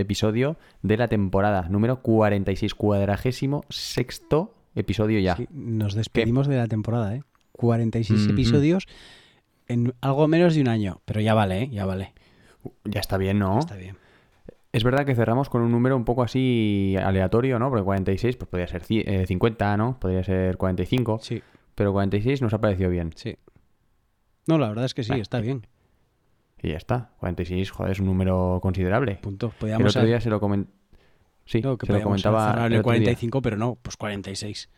episodio de la temporada número 46, cuadragésimo sexto episodio ya. Sí, nos despedimos de la temporada, ¿eh? 46 Ujú. episodios en algo menos de un año. Pero ya vale, ¿eh? Ya vale. Ya está bien, ¿no? Está bien. Es verdad que cerramos con un número un poco así aleatorio, ¿no? Porque 46 pues podría ser eh, 50, ¿no? Podría ser 45, Sí, pero 46 nos ha parecido bien. sí. No, la verdad es que sí, está bien. Y ya está. 46, joder, es un número considerable. Punto. El Podíamos otro día se lo comentaba... Sí, no, que se lo comentaba el el otro día. 45, pero no, pues 46.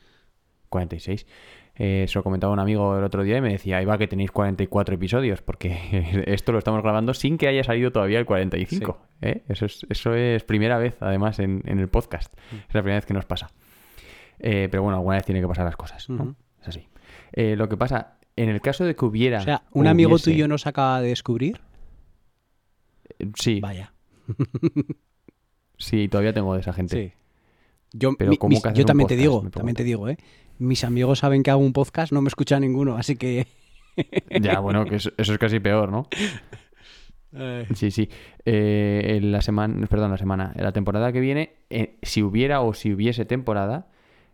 46. Eh, se lo comentaba un amigo el otro día y me decía, ahí va que tenéis 44 episodios, porque esto lo estamos grabando sin que haya salido todavía el 45. ¿eh? Eso, es, eso es primera vez, además, en, en el podcast. Mm. Es la primera vez que nos pasa. Eh, pero bueno, alguna vez tiene que pasar las cosas, ¿no? Es así. Eh, lo que pasa, en el caso de que hubiera... O sea, un amigo tuyo nos acaba de descubrir. Sí, Vaya. sí, todavía tengo de esa gente. Sí. Yo, Pero mi- ¿cómo mis- que hacer yo también te digo, también te digo, ¿eh? Mis amigos saben que hago un podcast, no me escucha ninguno, así que... Ya, bueno, que eso, eso es casi peor, ¿no? Sí, sí. Eh, en la semana, perdón, la semana, en la temporada que viene, eh, si hubiera o si hubiese temporada,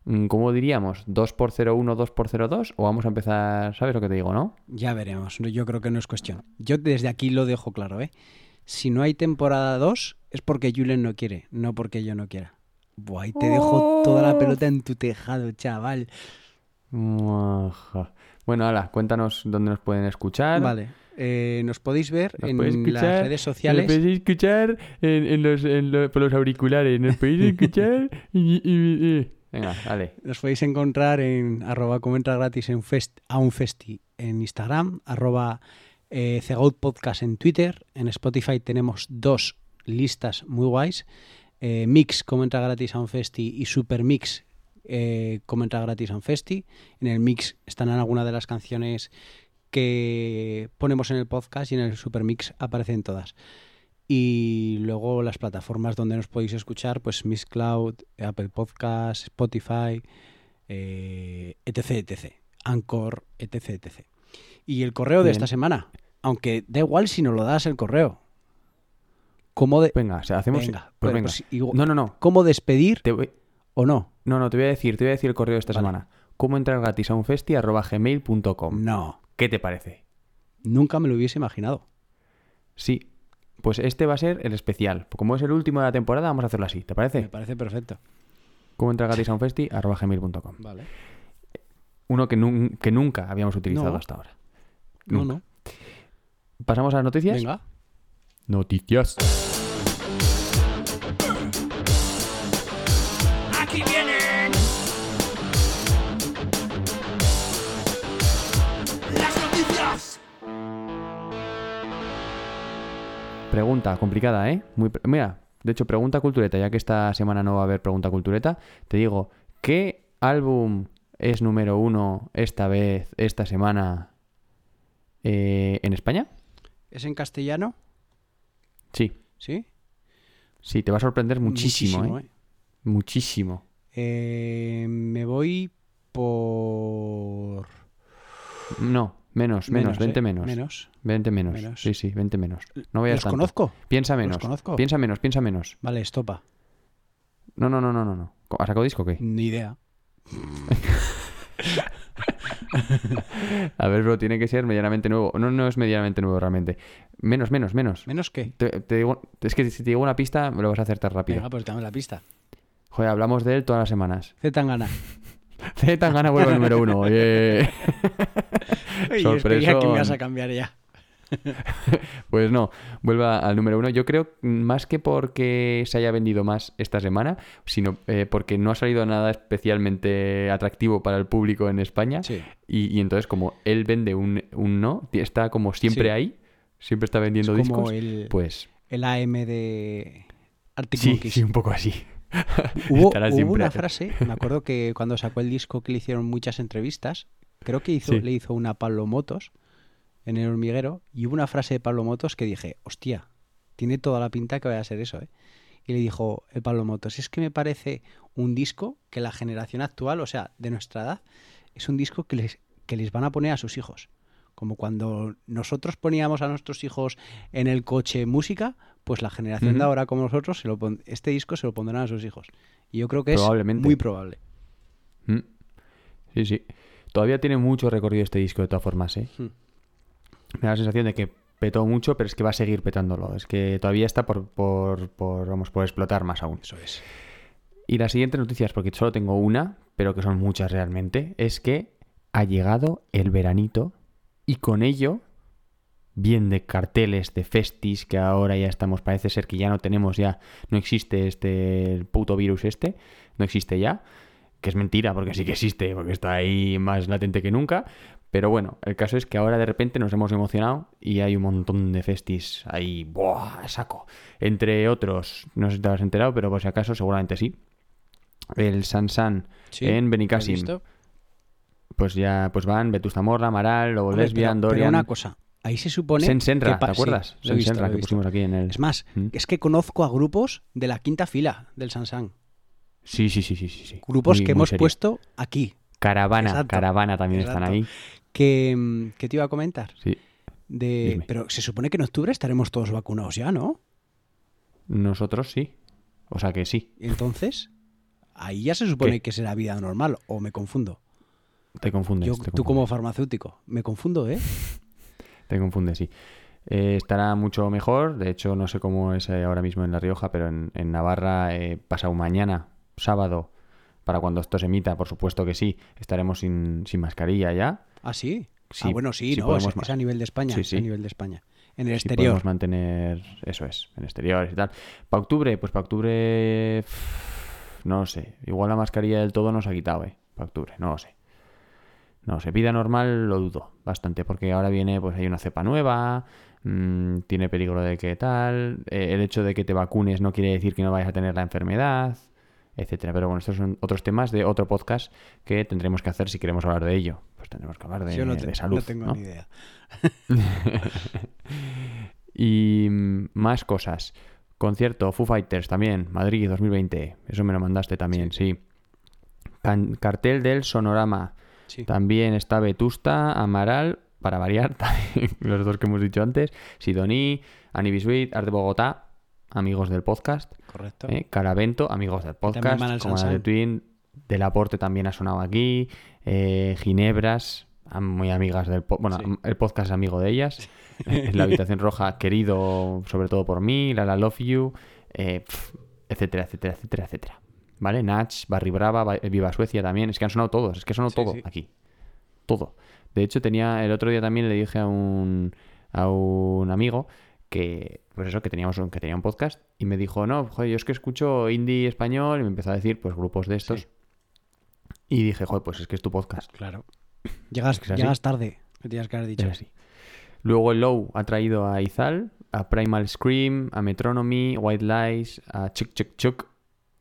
mm, ¿cómo diríamos? ¿2 por 01, 2 por 02? ¿O vamos a empezar, sabes lo que te digo, no? Ya veremos, yo creo que no es cuestión. Yo desde aquí lo dejo claro, ¿eh? Si no hay temporada 2 es porque Julen no quiere, no porque yo no quiera. Buah, ahí te dejo toda la pelota en tu tejado, chaval. Bueno, ala, cuéntanos dónde nos pueden escuchar. Vale, eh, nos podéis ver Nos en podéis las redes Nos sociales. podéis escuchar en, en los, en lo- por los auriculares. Nos podéis escuchar y, y- y- Venga, dale. Nos podéis encontrar en arroba comenta gratis en fest, a un festi en Instagram, arroba eh, Cegout Podcast en Twitter. En Spotify tenemos dos listas muy guays. eh, Mix comenta gratis a un festi y Super Mix eh, comenta gratis a un festi. En el Mix están algunas de las canciones que ponemos en el podcast y en el Super Mix aparecen todas. Y luego las plataformas donde nos podéis escuchar, pues Miss Cloud, Apple Podcast, Spotify, eh, etc, etc. Anchor, etc, etc. Y el correo de esta semana, aunque da igual si nos lo das el correo. ¿Cómo, de- Venga, o sea, hacemos... Venga, pues pues- venga. pues igual- No, no, no. ¿Cómo despedir Te voy... o no? No, no, te voy a decir, te voy a decir el correo de esta Vale. semana. ¿Cómo entrar gratis a un festi gmail.com? No, ¿Qué te parece? nunca me lo hubiese imaginado. Sí. Pues este va a ser el especial. Como es el último de la temporada, vamos a hacerlo así. ¿Te Me parece? parece perfecto. ¿Cómo entrar gratis a un festi arroba gmail.com? Vale. Uno que, nun- que nunca habíamos utilizado No. hasta ahora. No, no. ¿Pasamos a las noticias? Venga. Noticias. Aquí vienen las noticias. Pregunta complicada, ¿eh? Muy pre- Mira, de hecho, pregunta cultureta, ya que esta semana no va a haber pregunta cultureta, te digo, ¿qué álbum es número uno esta vez, esta semana, eh, en España? ¿Es en castellano? Sí, ¿Sí? sí, te va a sorprender muchísimo, Muchísimo, ¿eh? ¿eh? Muchísimo. Eh, me voy por... No, menos, menos, Menos, 20 ¿eh? menos. Menos. 20 menos. Menos. Sí, sí, 20 menos. No vayas ¿Los tanto. conozco? Piensa ¿Los menos. conozco? Piensa menos, piensa menos. Vale, estopa. No, no, no, no, no. no. ¿Has sacado disco o qué? Ni idea. A ver, bro, tiene que ser medianamente nuevo. No, no es medianamente nuevo realmente. Menos, menos, menos. ¿Menos qué? Te, te digo, es que si te digo una pista, me lo vas a acertar rápido. Venga, pues dame la pista. Joder, hablamos de él todas las semanas. Z Tangana. Z Tangana vuelve al número uno. Oye. Creía que me ibas a cambiar ya. Pues no, vuelve al número uno. Yo creo más que porque se haya vendido más esta semana, sino eh, porque no ha salido nada especialmente atractivo para el público en España. Sí. Y, y entonces, como él vende un, un no, está como siempre Sí. ahí, siempre está vendiendo Es como discos, el, pues el AM de Arctic sí, Monkeys. sí, un poco así. Hubo, hubo una frase, me acuerdo que cuando sacó el disco que le hicieron muchas entrevistas, creo que hizo, le hizo una a Pablo Motos en el hormiguero, y hubo una frase de Pablo Motos que dije, hostia, tiene toda la pinta que vaya a ser eso, ¿eh? Y le dijo el Pablo Motos, es que me parece un disco que la generación actual, o sea, de nuestra edad, es un disco que les, que les van a poner a sus hijos. Como cuando nosotros poníamos a nuestros hijos en el coche música, pues la generación de ahora como nosotros, se lo pon- este disco se lo pondrán a sus hijos. Y yo creo que es muy probable. Mm. Sí, sí. Todavía tiene mucho recorrido este disco de todas formas, ¿eh? Hmm. Me da la sensación de que petó mucho, pero es que va a seguir petándolo. Es que todavía está por, por, por, vamos, por explotar más aún. Eso es. Y las siguientes noticias, porque solo tengo una, pero que son muchas realmente, es que ha llegado el veranito y con ello, bien de carteles, de festis, que ahora ya estamos, parece ser que ya no tenemos ya, no existe este el puto virus este, no existe ya, que es mentira, porque sí que existe, porque está ahí más latente que nunca. Pero bueno, el caso es que ahora de repente nos hemos emocionado y hay un montón de festis ahí, ¡buah! saco. Entre otros, no sé si te has enterado, pero por si acaso seguramente sí. El Sansan Sí, en ¿lo he Benicassim. Pues ya pues van Vetusta Morla, Amaral, Lobo Lesbian, pero, pero Dorian, una cosa, ahí se supone... Sen Senra, que pa- ¿te sí, acuerdas? lo he Sen visto, Senra lo he que pusimos aquí en el... Es más, ¿Mm? es que conozco a grupos de la quinta fila del Sansang. Sí, sí, sí, sí, sí. sí. Grupos Muy- que muy hemos serio. puesto aquí. Caravana, Exacto, Caravana también están ahí. Que, mm, ¿Qué te iba a comentar? Sí. De, Dime. pero se supone que en octubre estaremos todos vacunados ya, ¿no? Nosotros sí. O sea que sí. Entonces, ahí ya se supone ¿Qué? que será vida normal, o me confundo. Te confundes. Yo, te tú como farmacéutico, me confundo, ¿eh? Te confundes, sí. Eh, estará mucho mejor. De hecho, no sé cómo es eh, ahora mismo en La Rioja, pero en, en Navarra, eh, pasado mañana, sábado, para cuando esto se emita, por supuesto que sí, estaremos sin, sin mascarilla ya. ¿Ah, sí? Sí, ah, bueno, sí, sí no, podemos es, a nivel de España. Sí, sí. a nivel de España. En el exterior. podemos mantener, eso es, en exteriores y tal. Para octubre, pues para octubre, no lo sé. Igual la mascarilla del todo nos ha quitado, ¿eh? Para octubre, no lo sé. No sé. Vida normal lo dudo bastante, porque ahora viene, pues hay una cepa nueva, mm, tiene peligro de que tal. eh, el hecho de que te vacunes no quiere decir que no vayas a tener la enfermedad, etcétera. Pero bueno, estos son otros temas de otro podcast que tendremos que hacer si queremos hablar de ello. Pues tendremos que hablar de, Yo no, de salud. no tengo ¿no? ni idea. y mm, más cosas. Concierto Foo Fighters también, Madrid 2020. Eso me lo mandaste también, sí. Can- cartel del Sonorama. Sí. También está Vetusta, Amaral, para variar, los dos que hemos dicho antes. Sidoní, Anibisuit, Art de Bogotá, amigos del podcast. Correcto. ¿eh? Caravento, amigos del podcast. Como de Twin, Del Aporte también ha sonado aquí. eh, Ginebras, muy amigas del podcast. Bueno, Sí. el podcast es amigo de ellas. Eh, La Habitación Roja, querido sobre todo por mí. La La Love You, eh, pf, etcétera, etcétera, etcétera, etcétera. ¿Vale? Natch, Barry Brava, Viva Suecia también. Es que han sonado todos, es que sonó Sí, todo sí. aquí. Todo. De hecho, tenía el otro día también le dije a un, a un amigo que, pues eso, que teníamos un, que tenía un podcast y me dijo, no, joder, yo es que escucho indie español y me empezó a decir, pues, grupos de estos. Sí. Y dije, joder, pues es que es tu podcast. Claro. Llegas, Es que llegas tarde, que tienes que haber dicho. Así. Luego el Low ha traído a Izal, a Primal Scream, a Metronomy, White Lies, a Chuk Chuk Chuk,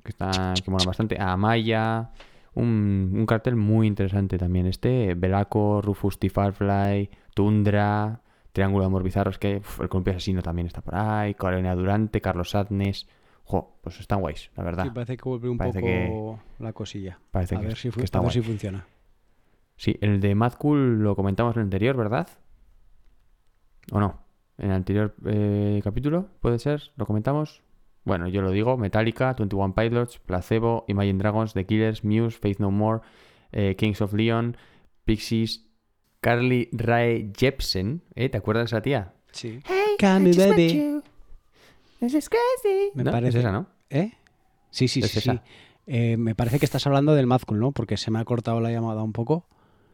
que, está, que mola bastante, a Amaya. Un, un cartel muy interesante también este. Belaco, Rufus T. Farfly, Tundra, Triángulo de Amor Bizarro. Es que uf, el columpio asesino también está por ahí. Carolina Durante, Carlos Sadness. Jo, pues están guays, la verdad. Sí, parece que vuelve un Parece poco que- la cosilla. Parece a que, ver, si, que está a ver si funciona. Sí, el de Mad Cool lo comentamos en el anterior, ¿verdad? ¿O no? En el anterior eh, capítulo, ¿puede ser? ¿Lo comentamos? Bueno, yo lo digo, Metallica, 21 Pilots, Placebo, Imagine Dragons, The Killers, Muse, Faith No More, eh, Kings of Leon, Pixies, Carly Rae Jepsen, ¿eh? ¿Te acuerdas de esa tía? Sí. Hey, Call me baby. This is crazy. Me ¿No? parece- Es esa, ¿no? ¿Eh? Sí, sí, Es sí. esa. sí. Eh, me parece que estás hablando del Mad Cool, ¿no? Porque se me ha cortado la llamada un poco.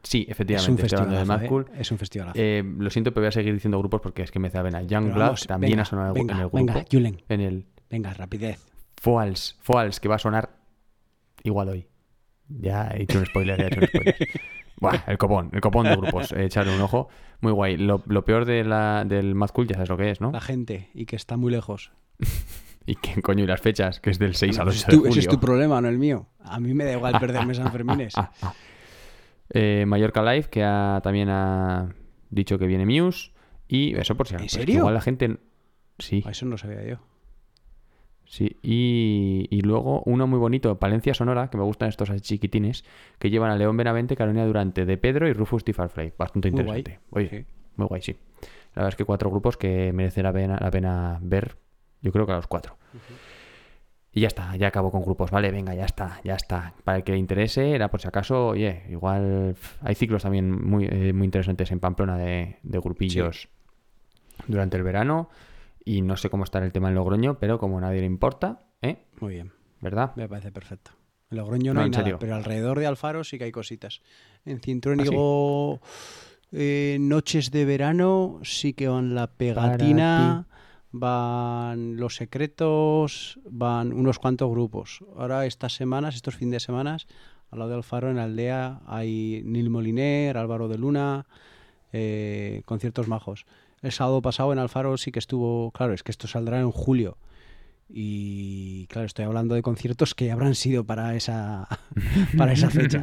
Sí, Es un efectivamente, hablando de festival. Mad Cool. Es un festival. Eh, lo siento, pero voy a seguir diciendo grupos porque es que me saben a Youngblood, también ha sonado en el- venga, en el grupo. venga, Julen, En el, venga, rapidez. Foals, Foals, que va a sonar igual hoy. Ya he hecho un spoiler, ya he hecho un spoiler. Buah, el copón, el copón de grupos. eh, echarle un ojo. Muy guay. Lo, lo peor de la, del Mad Cool ya sabes lo que es, ¿no? La gente y que está muy lejos. ¿Y qué coño? ¿Y las fechas? Que es del 6 al 8 Ese es, de tu, julio. ese es tu problema, no el mío. A mí me da igual perderme San Fermines. Eh, Mallorca Live, que ha- también ha dicho que viene Muse. Y eso por si ¿En serio? Igual la gente... Sí, Ah, Eso no lo sabía yo. Sí. Y, y luego uno muy bonito, Palencia Sonora, que me gustan estos chiquitines, que llevan a León Benavente, Carolina Durante, De Pedro y Rufus T. Farfley. Bastante Muy interesante. guay. Oye, Sí. muy guay, sí. La verdad es que cuatro grupos que merece la pena, la pena ver. Yo creo que a los cuatro. Y ya está, ya acabo con grupos, vale, venga, ya está, ya está. Para el que le interese, era por si acaso, oye, igual hay ciclos también muy, eh, muy interesantes en Pamplona de, de grupillos durante el verano. Y no sé cómo estará el tema en Logroño, pero como a nadie le importa, ¿eh? Muy bien. ¿Verdad? Me parece perfecto. En Logroño no, No, hay nada, pero alrededor de Alfaro sí que hay cositas. En Cintrónigo, eh, noches de verano, sí que van la pegatina, van los secretos, van unos cuantos grupos. Ahora estas semanas, estos fines de semana, al lado de Alfaro, en Aldea, hay Nil Moliner, Álvaro de Luna, eh, conciertos majos. El sábado pasado en Alfaro sí que estuvo, claro, es que esto saldrá en julio. Y claro, estoy hablando de conciertos que habrán sido para esa, para esa fecha.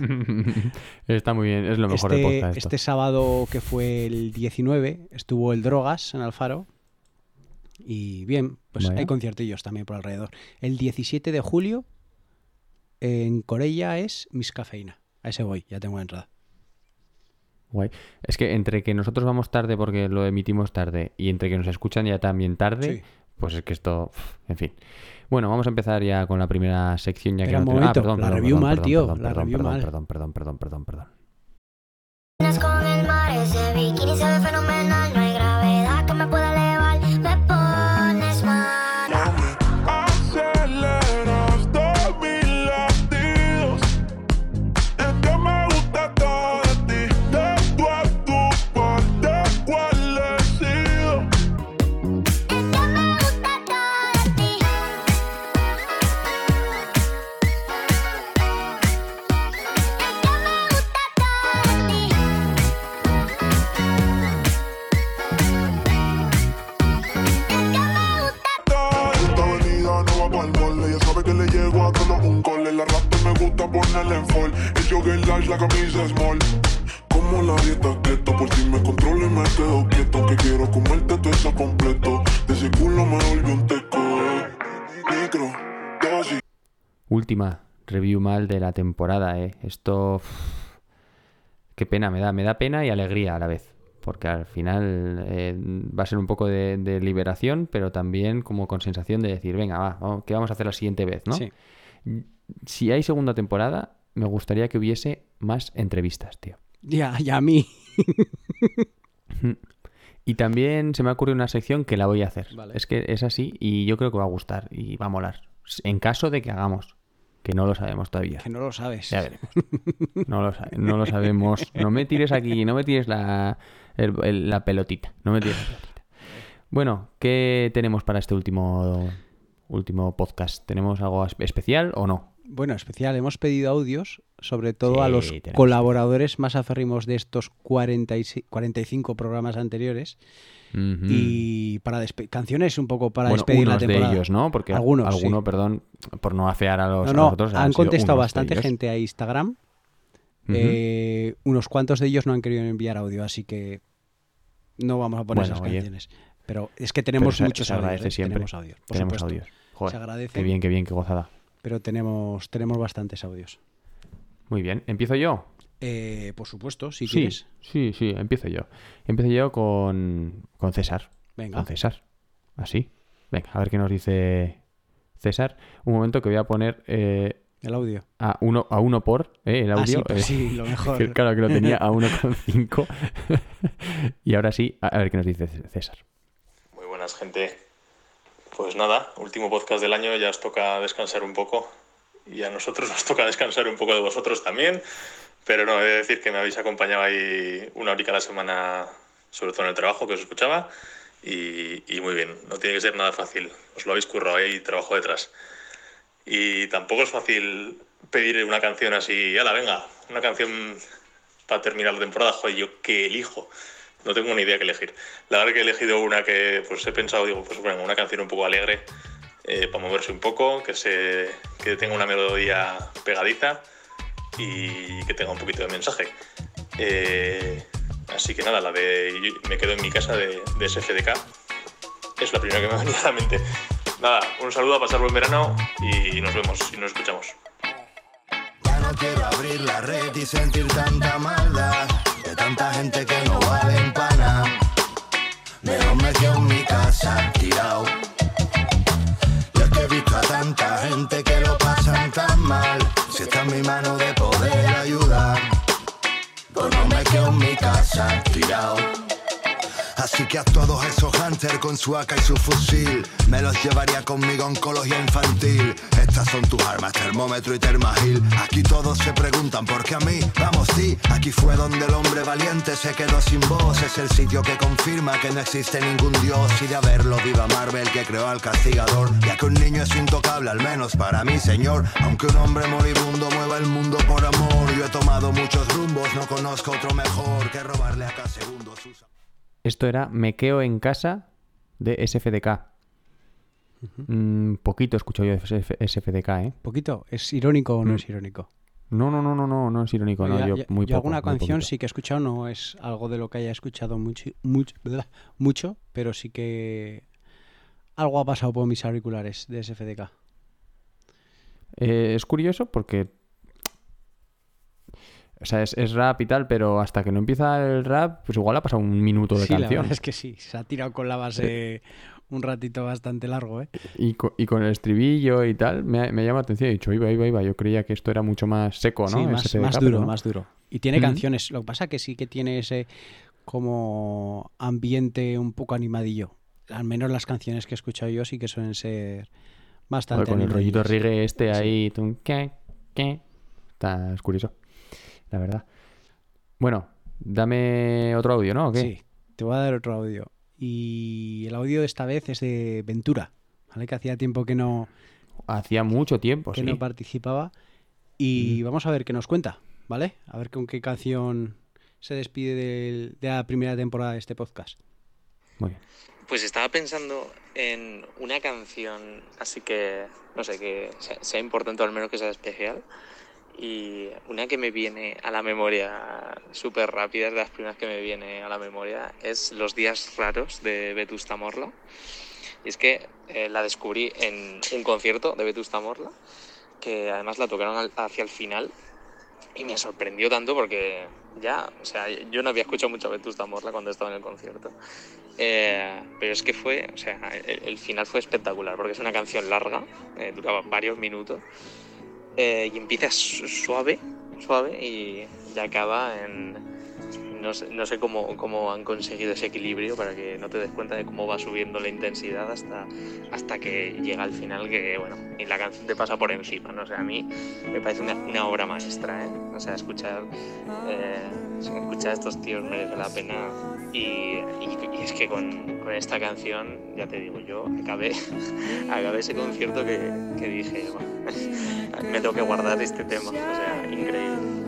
Está muy bien, es lo mejor de Este, podcast. esto. este sábado que fue el 19 estuvo el Drogas en Alfaro. Y bien, pues Vaya. hay conciertillos también por alrededor. El 17 de julio en Corella es Miss Cafeína. A ese voy, ya tengo la entrada. Guay. Es que entre que nosotros vamos tarde porque lo emitimos tarde y entre que nos escuchan ya también tarde, Sí. pues es que esto, en fin. Bueno, vamos a empezar ya con la primera sección ya Espera que un no te- momento, la review mal, tío, la perdón, review perdón, mal. Perdón, perdón, perdón, perdón, perdón. Con el mar, ese bikini se ve fenomenal. La camisa small. Como la dieta keto, por si me controlo y me quedo quieto. Que quiero comerte todo eso completo. De ese culo me volvió un teco. eh. Micro, dosis. Última review mal de la temporada, ¿eh? Esto... Qué pena me da, me da pena y alegría a la vez. Porque al final eh, va a ser un poco de, de liberación, pero también como con sensación de decir, venga, va, vamos, ¿qué vamos a hacer la siguiente vez, no? Sí. Si hay segunda temporada, me gustaría que hubiese más entrevistas, tío. Ya, ya a mí. Y también se me ha ocurrido una sección que la voy a hacer. Vale. Es que es así y yo creo que va a gustar y va a molar. En caso de que hagamos, que no lo sabemos todavía. Que no lo sabes. Ya veremos. No lo, sa- no lo sabemos. No me tires aquí, no me tires la, el- el- la pelotita. No me tires la pelotita. Bueno, ¿qué tenemos para este último, último podcast? ¿Tenemos algo espe- especial o no? Bueno, especial, hemos pedido audios, sobre todo a los colaboradores más aférrimos de estos 46 45 programas anteriores. Y para canciones un poco para bueno, despedir la unos de temporada. ellos, ¿no? Porque Algunos, alguno, sí. perdón, por no afear a los, No, a no, los otros, han contestado bastante gente a Instagram. Eh, unos cuantos de ellos no han querido enviar audio, así que no vamos a poner Bueno, esas oye. canciones. Pero es que tenemos Pero se- muchos se audios. agradece ¿eh? siempre. Tenemos audios, por Tenemos supuesto. audios. Joder, Se agradece, Qué bien, qué bien, qué gozada. Pero tenemos, tenemos bastantes audios. Muy bien, ¿empiezo yo? Eh, por supuesto, si sí, quieres. sí, sí, empiezo yo. Empiezo yo con, con César. Venga. Con César. Así. Venga, a ver qué nos dice César. Un momento que voy a poner eh, El audio. a, uno, a uno por eh, el Ah, sí, audio. pues eh, sí, lo mejor. que claro que lo tenía a 1,5. y ahora sí, a, a ver qué nos dice César. Muy buenas, gente. Pues nada, último podcast del año, ya os toca descansar un poco. Y a nosotros nos toca descansar un poco de vosotros también. Pero no, he de decir que me habéis acompañado ahí una horica a la semana, sobre todo en el trabajo que os escuchaba. Y, muy bien, no tiene que ser nada fácil. Os lo habéis currado, hay trabajo detrás. Y tampoco es fácil pedir una canción así, ala, venga, una canción para terminar la temporada. Joder, yo qué elijo. No tengo ni idea qué elegir. La verdad que he elegido una que pues he pensado, digo, pues bueno, una canción un poco alegre eh, para moverse un poco, que, se, que tenga una melodía pegadiza y que tenga un poquito de mensaje. Eh, así que nada, la de Me quedo en mi casa de, de SFDK es la primera que me ha venido a la mente. Nada, un saludo, a pasar buen verano y nos vemos y nos escuchamos. Ya no quiero abrir la red y sentir tanta maldad de tanta gente que no vale casa tirado. Y es que he visto a tanta gente que lo pasan tan mal. Si está en mi mano de poder ayudar, pues no me quedo en mi casa tirado. Así que a todos esos hunters con su AK y su fusil, me los llevaría conmigo a oncología infantil. Estas son tus armas, termómetro y termagil. Aquí todos se preguntan por qué a mí, vamos sí. Aquí fue donde el hombre valiente se quedó sin voz. Es el sitio que confirma que no existe ningún dios. Y de haberlo, viva Marvel que creó al castigador. Ya que un niño es intocable, al menos para mí, señor. Aunque un hombre moribundo mueva el mundo por amor. Yo he tomado muchos rumbos, no conozco otro mejor que robarle a cada segundo sus... Esto era Me quedo en casa de SFDK. Mm, poquito he escuchado yo de SF SFDK, ¿eh? ¿Poquito? ¿Es irónico o no Mm. es irónico? No, no, no, no, no, no es irónico, no, yo muy yo poco, alguna muy canción poquito. sí que he escuchado, no es algo de lo que haya escuchado mucho, mucho, mucho pero sí que algo ha pasado por mis auriculares de SFDK. Eh, es curioso porque. O sea, es, es rap y tal, pero hasta que no empieza el rap, pues igual ha pasado un minuto de sí, la canción. verdad es que sí, se ha tirado con la base un ratito bastante largo, ¿eh? Y, co- y con el estribillo y tal, me, llama la atención. He dicho, iba, iba, iba. Yo creía que esto era mucho más seco, ¿no? Sí, más, duro, no. más duro. Y tiene canciones, lo que pasa que sí que tiene ese como ambiente un poco animadillo. Al menos las canciones que he escuchado yo sí que suelen ser bastante Joder, con el rollito reggae este Sí. ahí. tum, que, que. Está es curioso, la verdad. Bueno, dame otro audio, ¿no? ¿O qué? Sí, te voy a dar otro audio. Y el audio de esta vez es de Ventura, ¿vale? Que hacía tiempo que no, Hacía mucho tiempo, que sí. no participaba. Y vamos a ver qué nos cuenta, ¿vale? A ver con qué canción se despide de la primera temporada de este podcast. Muy bien. Pues estaba pensando en una canción, así que, no sé, que sea, sea importante o al menos que sea especial. Y una que me viene a la memoria súper rápida, es de las primeras que me viene a la memoria, es Los días raros de Vetusta Morla. Y es que eh, la descubrí en un concierto de Vetusta Morla, que además la tocaron al- hacia el final. Y me sorprendió tanto porque ya, o sea, yo no había escuchado mucho a Vetusta Morla cuando estaba en el concierto. Eh, pero es que fue, o sea, el, el final fue espectacular porque es una canción larga, eh, duraba varios minutos eh, y empieza su- suave, suave y ya acaba en... No sé, no sé cómo, cómo han conseguido ese equilibrio para que no te des cuenta de cómo va subiendo la intensidad hasta, hasta que llega al final que, bueno, y la canción te pasa por encima, ¿no? O a mí me parece una, obra maestra, ¿eh? O sea, escuchar, eh, escuchar a estos tíos merece la pena y, y- es que con, con esta canción, ya te digo, yo acabé, acabé ese concierto que, que dije, "Buah, me tengo que guardar este tema, o sea, increíble.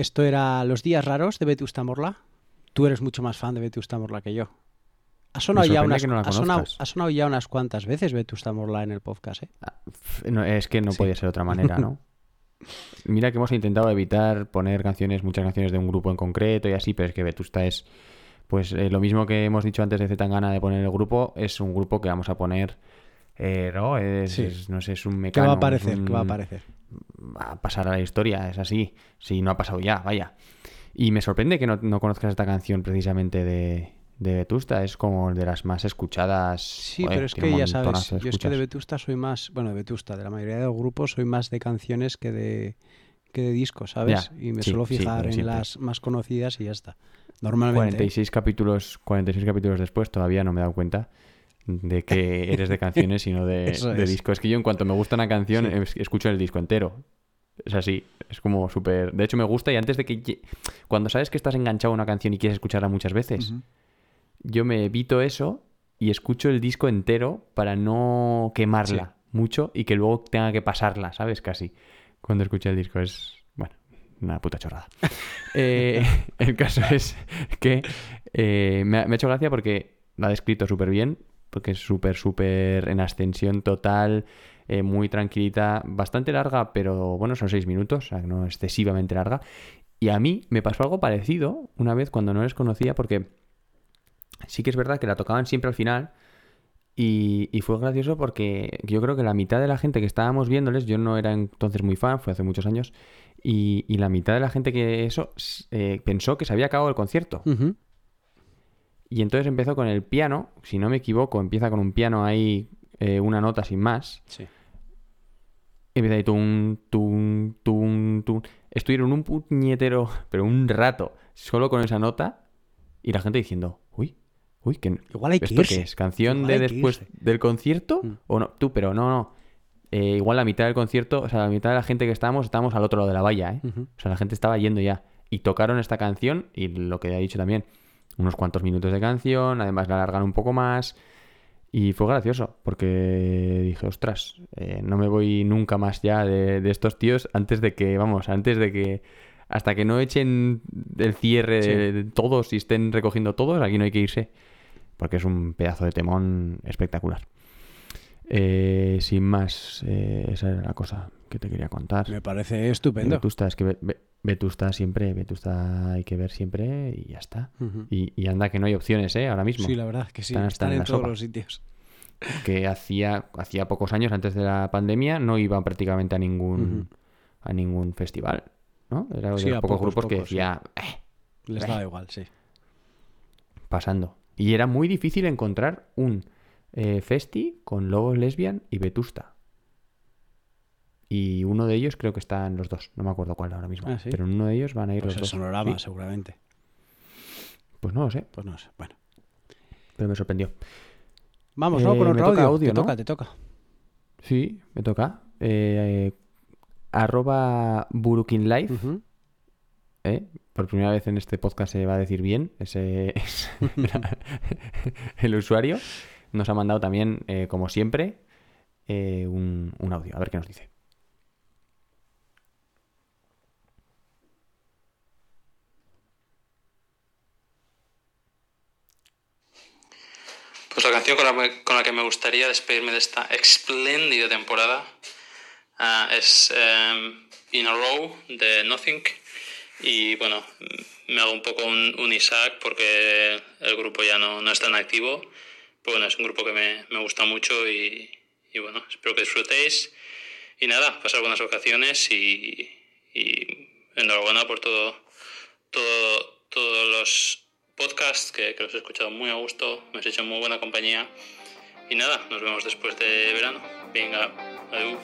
Esto era Los Días Raros de Vetusta Morla. Tú eres mucho más fan de Vetusta Morla que yo. Ha sonado, ya unas, no ha, sonado, conozcas. ha sonado ya unas cuantas veces Vetusta Morla en el podcast, ¿eh? No, es que no Sí. podía ser de otra manera, ¿no? Mira que hemos intentado evitar poner canciones, muchas canciones de un grupo en concreto y así, pero es que Vetusta es, pues eh, lo mismo que hemos dicho antes de Zetangana de poner el grupo, es un grupo que vamos a poner, eh, ¿no? Es, Sí. es- no sé, es un ¿Qué mecano. va a aparecer? ¿Qué va a un- aparecer? Va a pasar a la historia, es así. Si no ha pasado ya, vaya. Y me sorprende que no, no conozcas esta canción precisamente de, de Vetusta, es como de las más escuchadas. Sí, Joder, pero es que ya sabes, yo es que de. Vetusta soy más, bueno, de Vetusta, de la mayoría de los grupos soy más de canciones que de que de discos, ¿sabes? Ya, y me sí, suelo fijar en siempre. las más conocidas y ya está. Normalmente. ¿eh? 46 capítulos, 46 capítulos después todavía no me he dado cuenta de que eres de canciones y no de, de es. disco. Es que yo en cuanto me gusta una canción Sí. escucho el disco entero. Es así, es como súper... De hecho me gusta y antes de que... Cuando sabes que estás enganchado a una canción y quieres escucharla muchas veces, yo me evito eso y escucho el disco entero para no quemarla mucho y que luego tenga que pasarla, ¿sabes? Casi. Cuando escucho el disco es, bueno, una puta chorrada. Eh, el caso es que eh, me, ha, me ha hecho gracia porque lo ha descrito súper bien, porque es súper, súper en ascensión total, eh, muy tranquilita, bastante larga, pero bueno, son seis minutos, o sea, no excesivamente larga. Y a mí me pasó algo parecido una vez cuando no les conocía, porque sí que es verdad que la tocaban siempre al final. Y, y fue gracioso porque yo creo que la mitad de la gente que estábamos viéndoles, yo no era entonces muy fan, fue hace muchos años, y, y la mitad de la gente que eso eh, pensó que se había acabado el concierto. Ujú. Y entonces empezó con el piano, si no me equivoco, empieza con un piano ahí, eh, una nota sin más. Sí. Empieza ahí tun, tun, tun, tun. Estuvieron un puñetero, pero un rato, solo con esa nota, y la gente diciendo, uy, uy, que Igual hay que ¿Esto irse. qué es? ¿Canción Igual de después del concierto? Mm. ¿O no? Tú, pero no, no. Eh, igual la mitad del concierto, o sea, la mitad de la gente que estábamos, estábamos al otro lado de la valla, ¿eh? O sea, la gente estaba yendo ya. Y tocaron esta canción, y lo que ha dicho también, unos cuantos minutos de canción, además la alargaron un poco más. Y fue gracioso, porque dije, ostras, eh, no me voy nunca más ya de, de estos tíos antes de que, vamos, antes de que, hasta que no echen el cierre Sí. de, todos y estén recogiendo todos, aquí no hay que irse, porque es un pedazo de temón espectacular. Eh, sin más, eh, esa era la cosa que te quería contar. Me parece estupendo. Vetusta, es que Ve- Ve- Vetusta siempre, Vetusta hay que ver siempre y ya está. Y, y anda que no hay opciones, ¿eh? Ahora mismo. Sí, la verdad que sí. Están en todos sopa. los sitios. que hacía, hacía pocos años antes de la pandemia no iban prácticamente a ningún a ningún festival, ¿no? Era de Sí, los a pocos, pocos, grupos que pocos, sí. decía "Eh, Les Eh. igual, sí. pasando. Y era muy difícil encontrar un eh, festi con Lobos Lesbian y Vetusta. Y uno de ellos creo que están los dos, no me acuerdo cuál ahora mismo. Ah, ¿sí? Pero en uno de ellos van a ir Pues los el dos. sonorama, Sí, seguramente. Pues no lo sé, Pues no sé. Bueno. pero me sorprendió. Vamos, ¿no? Eh, Con otro audio. audio, te ¿no? toca, te toca. Sí, me toca. Eh, arroba Burukin Live. Ujú. ¿eh? Por primera vez en este podcast se va a decir bien. Ese es el usuario. Nos ha mandado también, eh, como siempre, un, un audio. A ver qué nos dice. Pues la canción con la, con la que me gustaría despedirme de esta espléndida temporada ah, es em, In a Row de Nothing. Y bueno, me hago un poco un, un Isaac porque el grupo ya no, no es tan activo. Pero bueno, es un grupo que me, me gusta mucho y, y bueno, espero que disfrutéis. Y nada, pasar buenas vacaciones y, y enhorabuena por todo, todo, todos los podcasts que, que los he escuchado muy a gusto, me has hecho muy buena compañía. Y nada, nos vemos después de verano. Venga, adiós.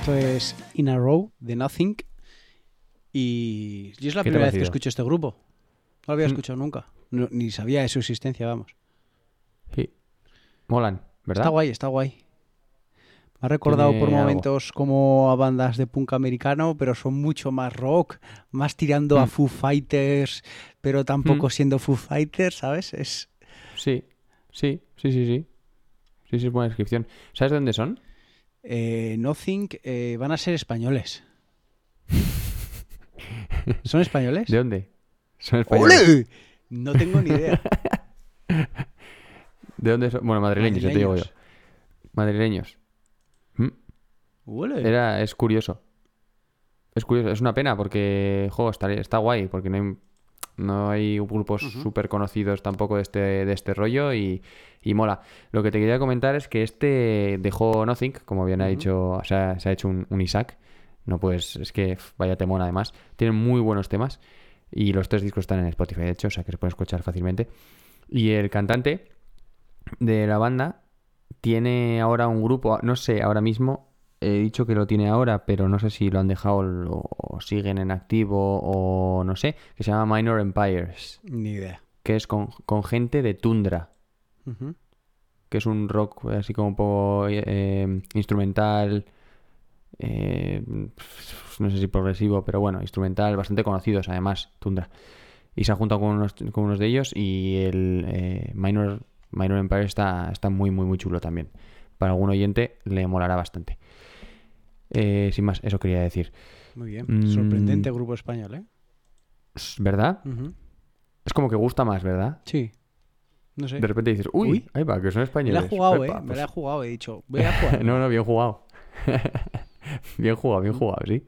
Esto es In a Row de Nothing. Y yo es la ¿Qué te ha primera vez que escucho este grupo. No lo había Mm. escuchado nunca. No- ni sabía de su existencia, vamos. Sí. Molan, ¿verdad? Está guay, está guay. Me ha recordado por algo. momentos como a bandas de punk americano, pero son mucho más rock, más tirando a Mm. Foo Fighters, pero tampoco Mm. siendo Foo Fighters, ¿sabes? Es Sí, sí, sí, sí, sí. Sí, sí, es buena descripción. ¿Sabes de dónde son? Eh, Nothing eh, van a ser españoles. ¿Son españoles? ¿De dónde? Son españoles. ¡Ole! No tengo ni idea. ¿De dónde son? Bueno, madrileños, ya te digo yo. Madrileños. Madrileños. Mm. ¡Ole! Era, es curioso. Es curioso, es una pena porque, juego está, está guay, porque no hay, no hay grupos súper conocidos tampoco de este, de este rollo y, y mola. Lo que te quería comentar es que este dejó Nothing, como bien ha dicho, o sea, se ha hecho un, un Isaac. No pues, es que vaya temón además. Tienen muy buenos temas y los tres discos están en Spotify, de hecho, o sea que se pueden escuchar fácilmente. Y el cantante de la banda tiene ahora un grupo, no sé, ahora mismo, he dicho que lo tiene ahora, pero no sé si lo han dejado o, o siguen en activo o no sé, que se llama Minor Empires, Ni idea. que es con, con gente de Tundra, que es un rock así como un poco eh, instrumental, eh, no sé si progresivo, pero bueno, instrumental, bastante conocidos además, Tundra. Y se ha juntado con unos, con unos de ellos y el eh, Minor, Minor Empire está, está muy, muy, muy chulo también. Para algún oyente le molará bastante. Eh, sin más, eso quería decir. Muy bien. Mm. Sorprendente grupo español, ¿eh? ¿Verdad? Es como que gusta más, ¿verdad? Sí. No sé. De repente dices, uy, Uy. ahí va, que son Me españoles. la he jugado, Epa, ¿eh? Me pues- la he jugado. He dicho, voy a jugar. no, no, bien jugado. bien jugado, bien jugado, sí.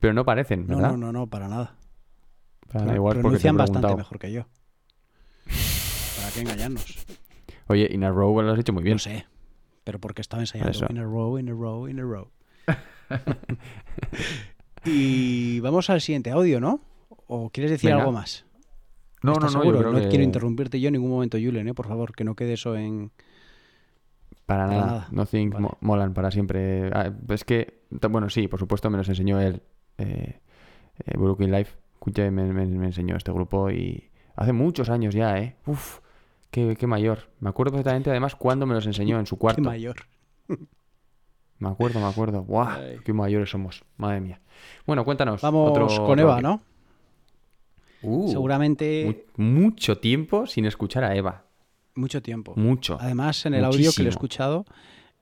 Pero no parecen, No, ¿verdad? no, no, no, para nada. Para- Pro- igual porque pronuncian bastante mejor que yo. ¿Para qué engañarnos? Oye, In a Row lo has hecho muy bien. No sé. Pero porque estaba ensayando. Eso. In a row, in a row, in a row. y vamos al siguiente audio, ¿no? ¿O quieres decir Venga. algo más? No, ¿Estás no, no, yo seguro? creo no que- quiero interrumpirte yo en ningún momento, Julen, ¿eh? Por favor, que no quede eso en... Para Para nada. nada. Nothing Vale. mo- molan para siempre. Ah, Es que, bueno, sí, por supuesto me los enseñó él. Eh, eh, Brooklyn Life. Me- me enseñó este grupo y hace muchos años ya, ¿eh? Uf, qué, qué mayor. Me acuerdo perfectamente además cuando me los enseñó en su cuarto. Qué mayor. Me acuerdo, me acuerdo. ¡Guau! Ay. ¡Qué mayores somos! Madre mía. Bueno, cuéntanos. Vamos otro con Eva, rock. ¿no? Uh, Seguramente mu- mucho tiempo sin escuchar a Eva. mucho tiempo. Mucho. Además, en el audio que lo he escuchado,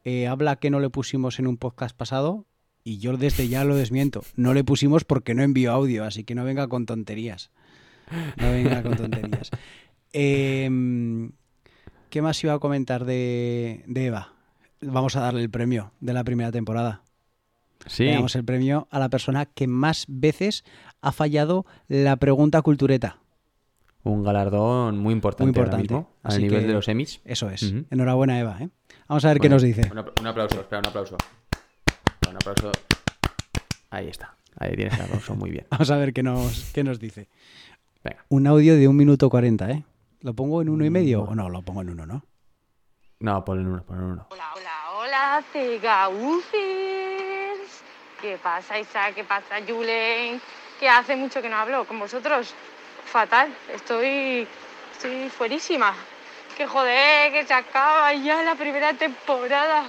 eh, habla que no le pusimos en un podcast pasado y yo desde ya lo desmiento. No le pusimos porque no envió audio, así que no venga con tonterías. No venga con tonterías. Em, ¿Qué más iba a comentar de, de Eva? Vamos a darle el premio de la primera temporada. Sí. Le damos el premio a la persona que más veces ha fallado la pregunta cultureta. Un galardón muy importante, Muy importante. ahora mismo. A nivel que de los Emmys. Eso es. Enhorabuena, Eva. ¿eh? Vamos a ver qué nos dice. Un, apl- un aplauso, espera, un aplauso. Un aplauso. Ahí está. Ahí tienes el aplauso, muy bien. Vamos a ver qué nos, qué nos dice. Venga. Un audio de un minuto cuarenta, ¿eh? ¿Lo pongo en uno y medio? O no, lo pongo en uno, ¿no? No, ponle en uno, ponle en uno. Hola, hola, Cegaufers. ¿Qué pasa, Isa? ¿Qué pasa, Julen? Que hace mucho que no hablo con vosotros. Fatal, estoy, estoy fuerísima. Que joder, que se acaba ya la primera temporada.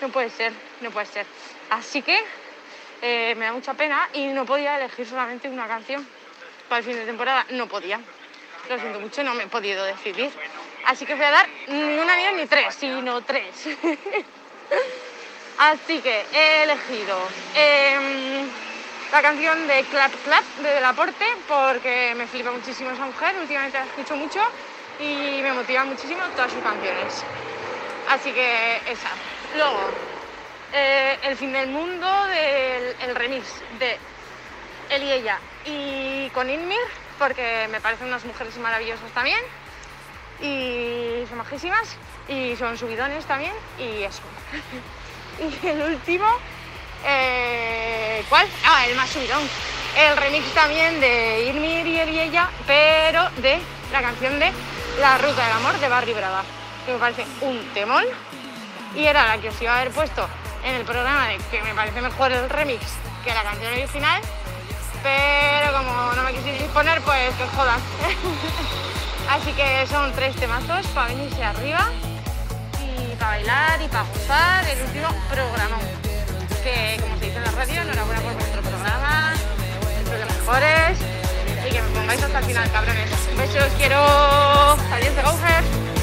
No puede ser, no puede ser. Así que eh, me da mucha pena y no podía elegir solamente una canción para el fin de temporada. No podía. Lo siento mucho, no me he podido decidir. Así que voy a dar ni una ni ni tres, sino tres. Así que he elegido em, la canción de Clap Clap de Delaporte porque me flipa muchísimo esa mujer, últimamente la escucho mucho y me motivan muchísimo todas sus canciones. Así que esa. Luego, eh, El fin del mundo del el remix de él y ella y con Inmir porque me parecen unas mujeres maravillosas también y son majísimas y son subidones también y eso. y el último, eh, ¿cuál? Ah, el más subidón. El remix también de Irmir y él y ella, pero de la canción de La Ruta del Amor de Barry Brava, que me parece un temón y era la que os iba a haber puesto en el programa de que me parece mejor el remix que la canción original, pero como no me quisierais poner, pues que jodan. Así que son tres temazos para venirse arriba y para bailar y para gozar el último programa. Que como se dice en la radio, enhorabuena por vuestro programa, sois los mejores y que me pongáis hasta el final, cabrones. Un beso, os quiero. Adiós de Gouger.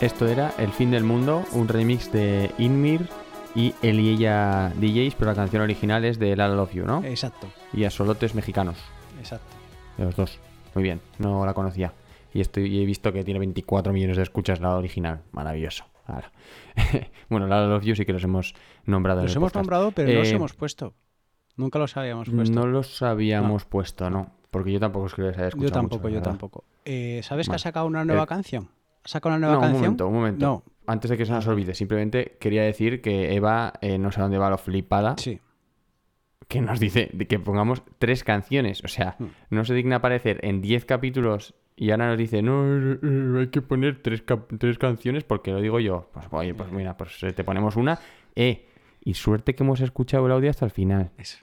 Esto era El fin del mundo, un remix de Inmir y él y ella DJs, pero la canción original es de La Love You, ¿no? Exacto, Y a solotes mexicanos, exacto. de los dos. Muy bien, no la conocía. Y, estoy, y he visto que tiene 24 millones de escuchas la original. Maravilloso. Bueno, La Love You sí que los hemos nombrado. en Los el hemos podcast. nombrado, pero no los Eh, hemos puesto. Nunca los habíamos puesto. No los habíamos puesto, no. Porque yo tampoco es que les haya escuchado yo tampoco, mucho, yo verdad. tampoco. Eh, ¿Sabes que Vale. ha sacado una nueva Eh, canción? ¿Ha sacado una nueva No, un canción? momento, un momento. No. Antes de que se nos olvide, simplemente quería decir que Eva, eh, no sé dónde va lo flipada, Sí. que nos dice que pongamos tres canciones. O sea, Hmm. no se digna aparecer en 10 capítulos y ahora nos dice, no, eh, eh, hay que poner tres, tres canciones porque lo digo yo. Pues oye, pues mira, pues te ponemos una. Eh, y suerte que hemos escuchado el audio hasta el final. Eso.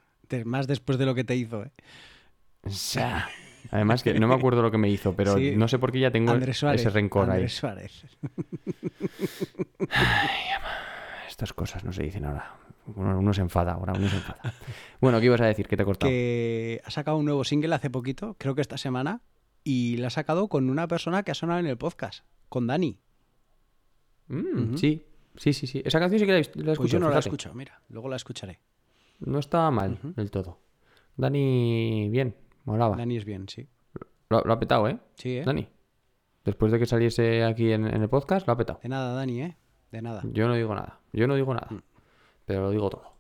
Más después de lo que te hizo, ¿eh? O sea, además que no me acuerdo lo que me hizo, pero Sí. no sé por qué ya tengo Andrés Suárez. ese rencor Andrés ahí. Suárez. Estas cosas no se dicen ahora. Uno, uno se enfada ahora, uno se enfada. Bueno, ¿qué ibas a decir? ¿Qué te he cortado? que ha sacado un nuevo single hace poquito, creo que esta semana, y la ha sacado con una persona que ha sonado en el podcast, con Dani. Mm. Sí, sí, sí, sí. Esa canción sí que la he, la he Pues yo escuchado, no la escuchado, mira, luego la escucharé. No estaba mal Ujú. del todo. Dani, bien, molaba. Dani es bien, sí. Lo, lo ha petado, ¿eh? Sí, ¿eh? Dani. Después de que saliese aquí en, en el podcast, lo ha petado. De nada, Dani, ¿eh? De nada. Yo no digo nada. Yo no digo nada. Mm. Pero lo digo todo.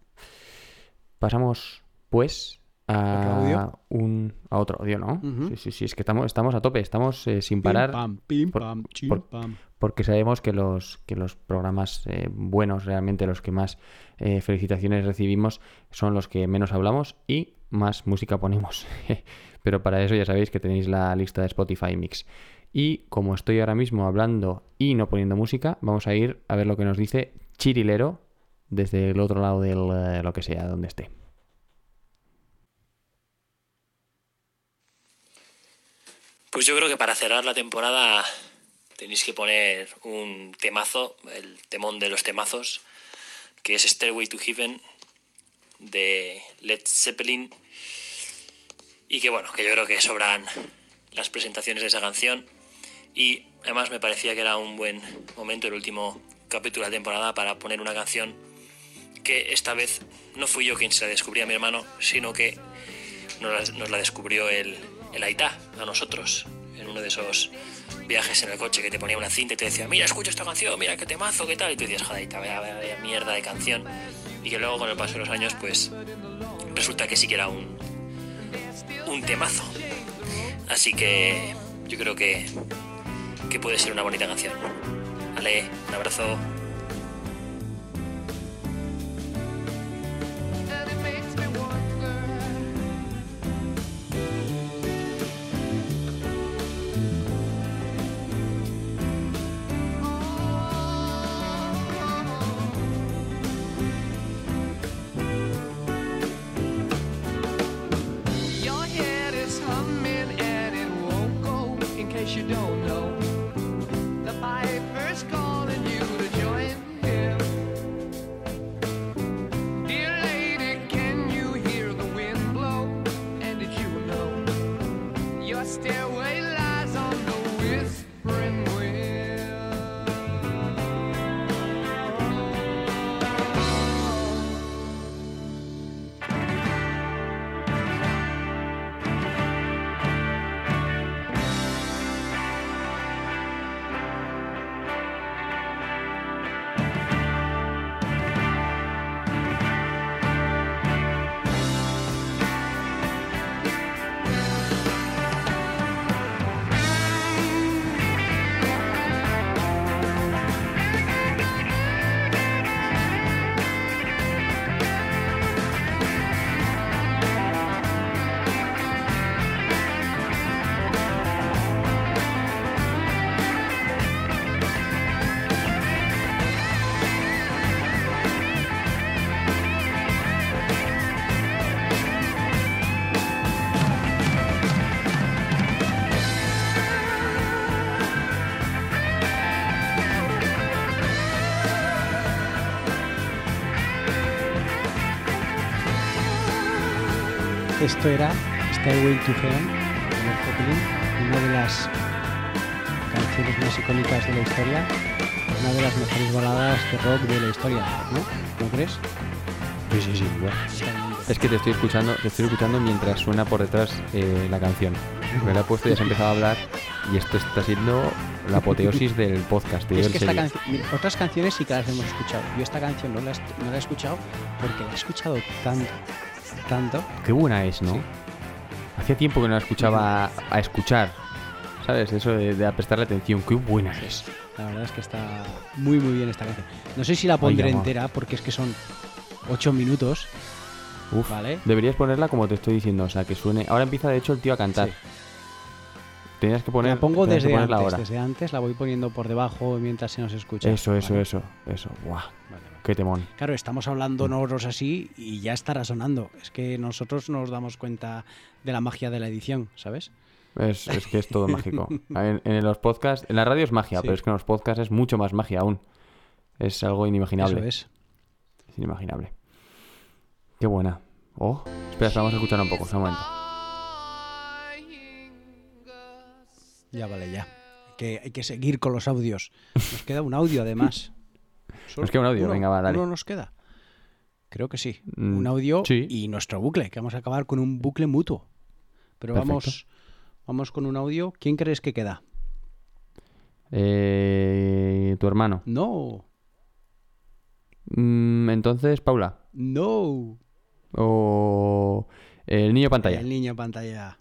Pasamos, pues, ¿Otro a audio? un a otro audio, ¿no? Sí, sí, sí. Es que estamos, estamos a tope. Estamos eh, sin Pim, parar. pam, pim, por- pam, chim, por- pam. porque sabemos que los, que los programas eh, buenos, realmente los que más eh, felicitaciones recibimos, son los que menos hablamos y más música ponemos. Pero para eso ya sabéis que tenéis la lista de Spotify Mix. Y como estoy ahora mismo hablando y no poniendo música, vamos a ir a ver lo que nos dice Chirilero desde el otro lado del eh, lo que sea, donde esté. Pues yo creo que para cerrar la temporada tenéis que poner un temazo, el temón de los temazos, que es Stairway to Heaven de Led Zeppelin. Y que bueno, que yo creo que sobran las presentaciones de esa canción. Y además me parecía que era un buen momento, el último capítulo de la temporada, para poner una canción que esta vez no fui yo quien se la descubría a mi hermano, sino que nos la, descubrió el, el Aitá, a nosotros, en uno de esos viajes en el coche que te ponía una cinta y te decía, mira, escucha esta canción, mira qué temazo, qué tal, y tú decías, joder, vaya, vaya mierda de canción, y que luego con el paso de los años, pues resulta que sí que era un, un temazo. Así que yo creo que, que puede ser una bonita canción. Vale, un abrazo. Esto era Stairway to Heaven de Led Zeppelin, una de las canciones más icónicas de la historia, una de las mejores baladas de rock de la historia, ¿no? ¿No crees? Sí, sí, sí. Es que te estoy escuchando, te estoy escuchando mientras suena por detrás eh, la canción. Me la he puesto y has empezado a hablar y esto está siendo la apoteosis del podcast. Es que esta otras canciones sí que las hemos escuchado. Yo esta canción no la, est- no la he escuchado porque la he escuchado tanto, tanto. Qué buena es, ¿no? Hacía tiempo que no la escuchaba a, escuchar. ¿Sabes? Eso de, de prestarle atención. Qué buena es. La verdad es que está muy muy bien esta canción. No sé si la pondré entera porque es que son 8 minutos. Uf, Vale. deberías ponerla como te estoy diciendo, o sea, que suene. Ahora empieza de hecho el tío a cantar. Tenías que poner. la pongo desde antes, desde antes la voy poniendo por debajo mientras se nos escucha. Eso, eso, Vale. eso, eso. Buah. Qué temón. Claro, estamos hablando nosotros así y ya estará sonando. Es que nosotros nos damos cuenta de la magia de la edición, ¿sabes? Es, es que es todo mágico. En, en los podcasts, en la radio es magia, Sí. pero es que en los podcasts es mucho más magia aún. Es algo inimaginable. Eso es. Es inimaginable. Qué buena. Oh, espera, vamos a escuchar un poco, un momento. Ya vale, ya. Que hay que seguir con los audios. Nos queda un audio además. Nos queda un audio, Uno- venga, va, dale. uno nos queda. Creo que sí. Mm, un audio sí. y nuestro bucle, que vamos a acabar con un bucle mutuo. Pero Perfecto. vamos, vamos con un audio. ¿Quién crees que queda? Eh, tu hermano. No, Mm, entonces, Paula. no. O el niño pantalla. El niño pantalla.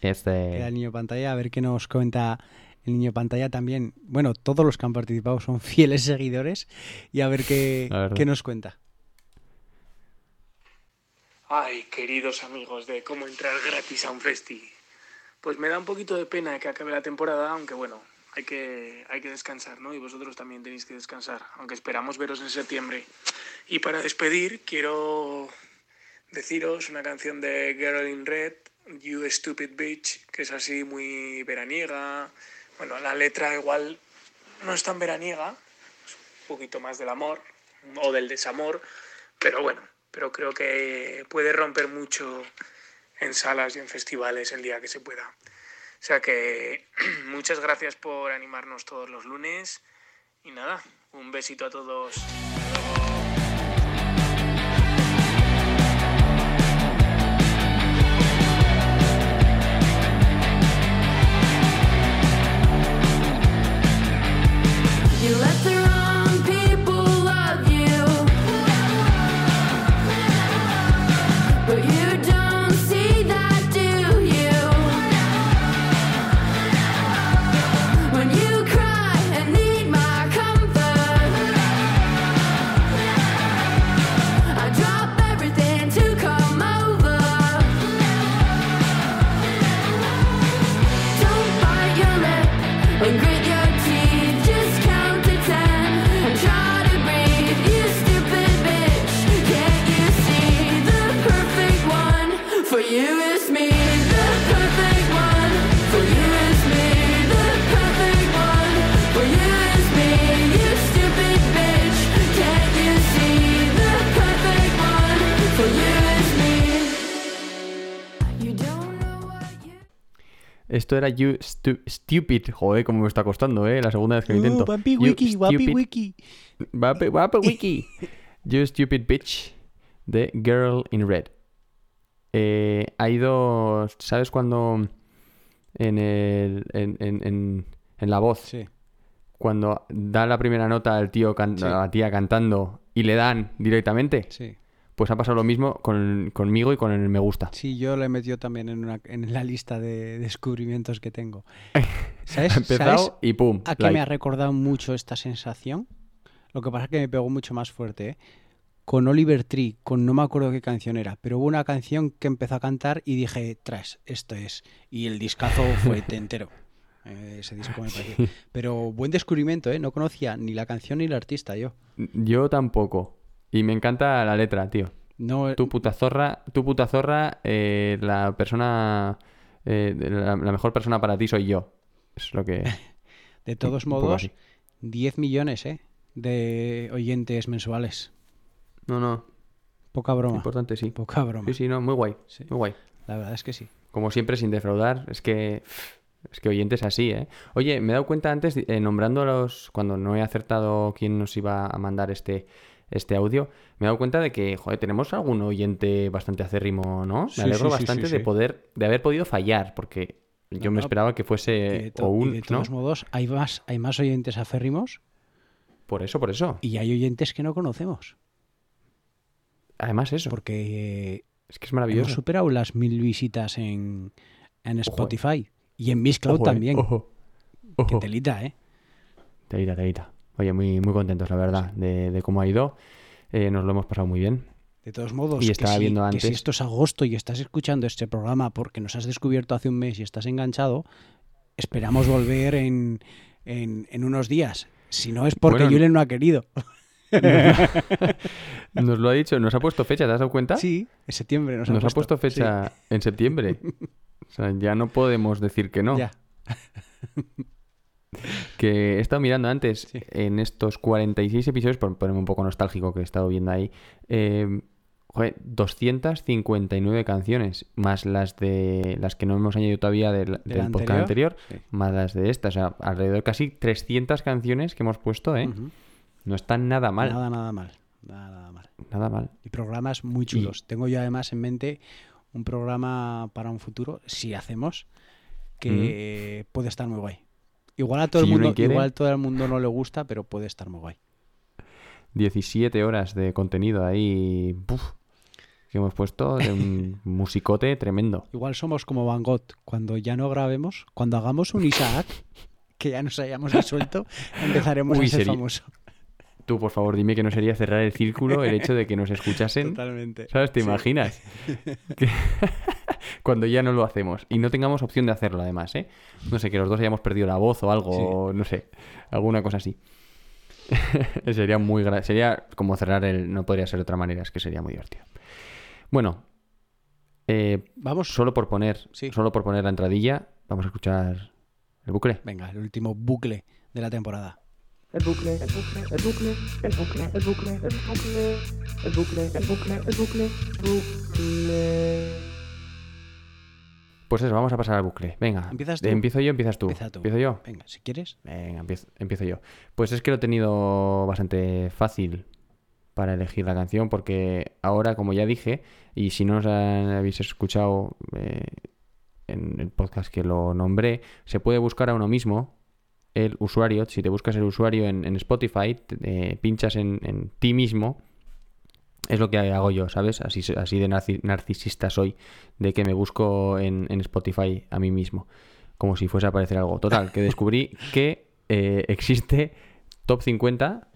Este. Queda el niño pantalla. A ver qué nos cuenta el niño pantalla también. Bueno, todos los que han participado son fieles seguidores. Y a ver qué, nos cuenta. Ay, queridos amigos de cómo entrar gratis a un festi. Pues me da un poquito de pena que acabe la temporada, aunque bueno, hay que, hay que descansar, ¿no? Y vosotros también tenéis que descansar, aunque esperamos veros en septiembre. Y para despedir, quiero deciros una canción de Girl in Red, You Stupid Bitch, que es así muy veraniega. Bueno, la letra igual no es tan veraniega, es un poquito más del amor o del desamor, pero bueno, pero creo que puede romper mucho en salas y en festivales el día que se pueda. O sea que muchas gracias por animarnos todos los lunes y nada, un besito a todos. Esto era You Stu- Stupid. Joder, cómo me está costando, ¿eh? La segunda vez que lo Uh, intento. Vapi You Wiki, Stupid- Wiki. Wiki. You Stupid Bitch de Girl in Red. Eh, ha ido. ¿Sabes cuando en, el, en, en, en, en la voz? Sí. Cuando da la primera nota al tío can- Sí. a la tía cantando y le dan directamente. Sí. Pues ha pasado lo mismo con, conmigo y con el me gusta. Sí, yo lo he metido también en, una, en la lista de descubrimientos que tengo. ¿Sabes, empezado ¿sabes y pum. a qué like. me ha recordado mucho esta sensación? Lo que pasa es que me pegó mucho más fuerte, ¿eh? Con Oliver Tree, con no me acuerdo qué canción era, pero hubo una canción que empezó a cantar y dije, tras, esto es. Y el discazo fue entero. Eh, ese disco me pareció. Pero buen descubrimiento, ¿eh? No conocía ni la canción ni el artista yo. Yo tampoco. Y me encanta la letra, tío. No, Tu puta zorra, tu puta zorra, eh, la persona, eh, la, la mejor persona para ti soy yo. Es lo que... de todos un modos, así. 10 millones, ¿eh? De oyentes mensuales. No, no. Poca broma. Importante, sí. Poca broma. Sí, sí, no, muy guay. Muy guay. La verdad es que sí. Como siempre, sin defraudar. Es que. Es que oyentes así, ¿eh? Oye, me he dado cuenta antes, eh, nombrando a los. Cuando no he acertado quién nos iba a mandar este, este audio, me he dado cuenta de que, joder, tenemos algún oyente bastante acérrimo, ¿no? Sí, me alegro sí, bastante sí, de poder. de haber podido fallar, porque yo me esperaba que fuese. o un. de ¿no? todos modos, hay más, hay más oyentes aférrimos Por eso, por eso. y hay oyentes que no conocemos. Además, eso. Porque Es que es maravilloso. hemos superado las mil visitas en, en Spotify y en Miss Cloud Ojo, eh, también. ojo, Que ojo. telita, ¿eh? Telita, telita. Oye, muy, muy contentos, la verdad, de, de cómo ha ido. Eh, nos lo hemos pasado muy bien. De todos modos, Y que estaba si- viendo que si antes. esto es agosto y estás escuchando este programa porque nos has descubierto hace un mes y estás enganchado, esperamos volver en, en, en unos días. Si no es porque Bueno, Julen no ha querido. Nos lo ha dicho, nos ha puesto fecha, ¿te has dado cuenta? Sí, en septiembre nos, Nos, ha ha puesto fecha en septiembre. O sea, ya no podemos decir que no. Ya. Que he estado mirando antes en estos 46 episodios, por ponerme un poco nostálgico que he estado viendo ahí, eh, joder, 259 canciones, más las de las que no hemos añadido todavía del, ¿Del del podcast anterior? anterior, más las de estas, o sea, alrededor de casi 300 canciones que hemos puesto, ¿eh? No están nada mal. Nada, nada mal. Nada, nada mal. Nada mal. Y programas muy chulos. Tengo yo además en mente un programa para un futuro, si hacemos, que puede estar muy guay. Igual a todo Si el mundo, quiere. igual a todo el mundo no le gusta, pero puede estar muy guay. 17 horas de contenido ahí puf, que hemos puesto de un musicote tremendo. Igual somos como Van Gogh, cuando ya no grabemos, cuando hagamos un Isaac, que ya nos hayamos disuelto, empezaremos Uy, a ser sería- famosos. Tú, por favor, dime que no sería cerrar el círculo el hecho de que nos escuchasen. Totalmente. ¿Sabes? ¿Te Sí. imaginas? Cuando ya no lo hacemos y no tengamos opción de hacerlo, además, ¿eh? No sé, que los dos hayamos perdido la voz o algo, no sé, alguna cosa así. sería muy gra- Sería como cerrar el. No podría ser de otra manera, es que sería muy divertido. Bueno, eh, vamos. Solo por poner, solo por poner la entradilla, vamos a escuchar el bucle. Venga, el último bucle de la temporada. El bucle, el bucle, el bucle, el bucle, el bucle, el bucle, el bucle, el bucle, el bucle, bucle. Pues eso, vamos a pasar al bucle. Venga. ¿Empiezas tú? ¿Empiezo yo empiezas tú? Empieza tú. ¿Empiezo yo? Venga, si quieres. Venga, empiezo, empiezo yo. Pues es que lo he tenido bastante fácil para elegir la canción porque ahora, como ya dije, y si no os habéis escuchado eh, en el podcast que lo nombré, se puede buscar a uno mismo el usuario. Si te buscas el usuario en, en Spotify, te- eh, pinchas en, en ti mismo. Es lo que hago yo, ¿sabes? Así, así de narci- narcisista soy, de que me busco en, en Spotify a mí mismo, como si fuese a aparecer algo. Total, que descubrí que eh, existe top 50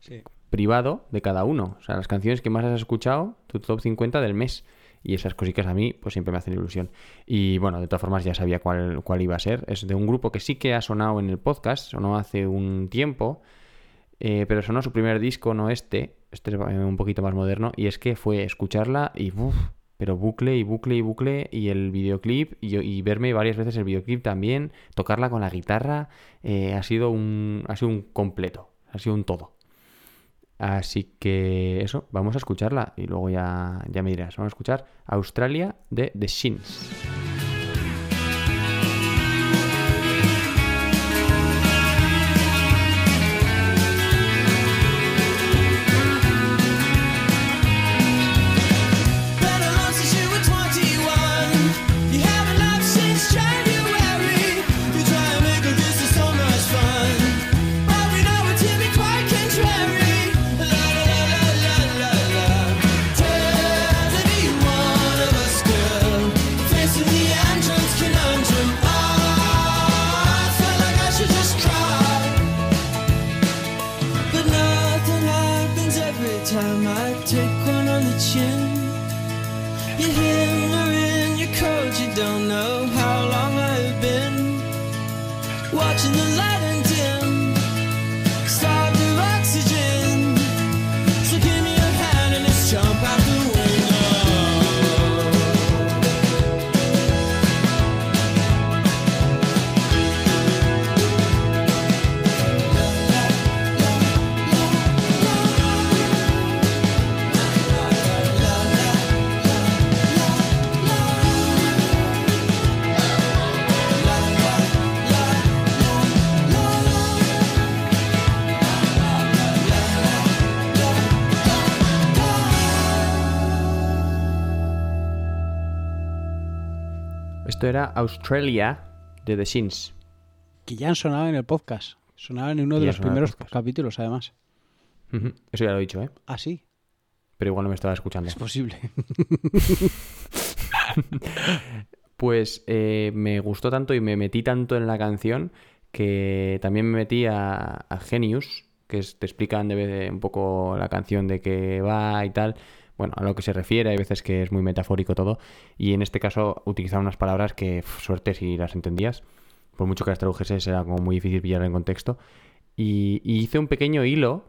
Sí. privado de cada uno. O sea, las canciones que más has escuchado, tu top 50 del mes. Y esas cositas a mí, pues siempre me hacen ilusión. Y bueno, de todas formas ya sabía cuál, cuál iba a ser. Es de un grupo que sí que ha sonado en el podcast, sonó hace un tiempo, eh, pero sonó su primer disco, no este. Este es eh, un poquito más moderno. Y es que fue escucharla y uf, pero bucle y bucle y bucle. Y el videoclip, y, y verme varias veces el videoclip también, tocarla con la guitarra, eh, ha sido un. ha sido un completo. Ha sido un todo. Así que eso, vamos a escucharla y luego ya, ya me dirás. Vamos a escuchar Australia de The Shins. Australia de The Shins. Que ya han sonado en el podcast. Sonaban en uno de los sonaron primeros capítulos, además. Eso ya lo he dicho, ¿eh? Ah, sí. Pero igual no me estaba escuchando. Es posible. Pues eh, me gustó tanto y me metí tanto en la canción que también me metí a, a Genius, que es- te explican de vez- un poco la canción de qué va y tal. Bueno, a lo que se refiere, hay veces que es muy metafórico todo. Y en este caso utilizaron unas palabras que, suerte si las entendías. Por mucho que las tradujeses era como muy difícil pillar en contexto. Y, y hice un pequeño hilo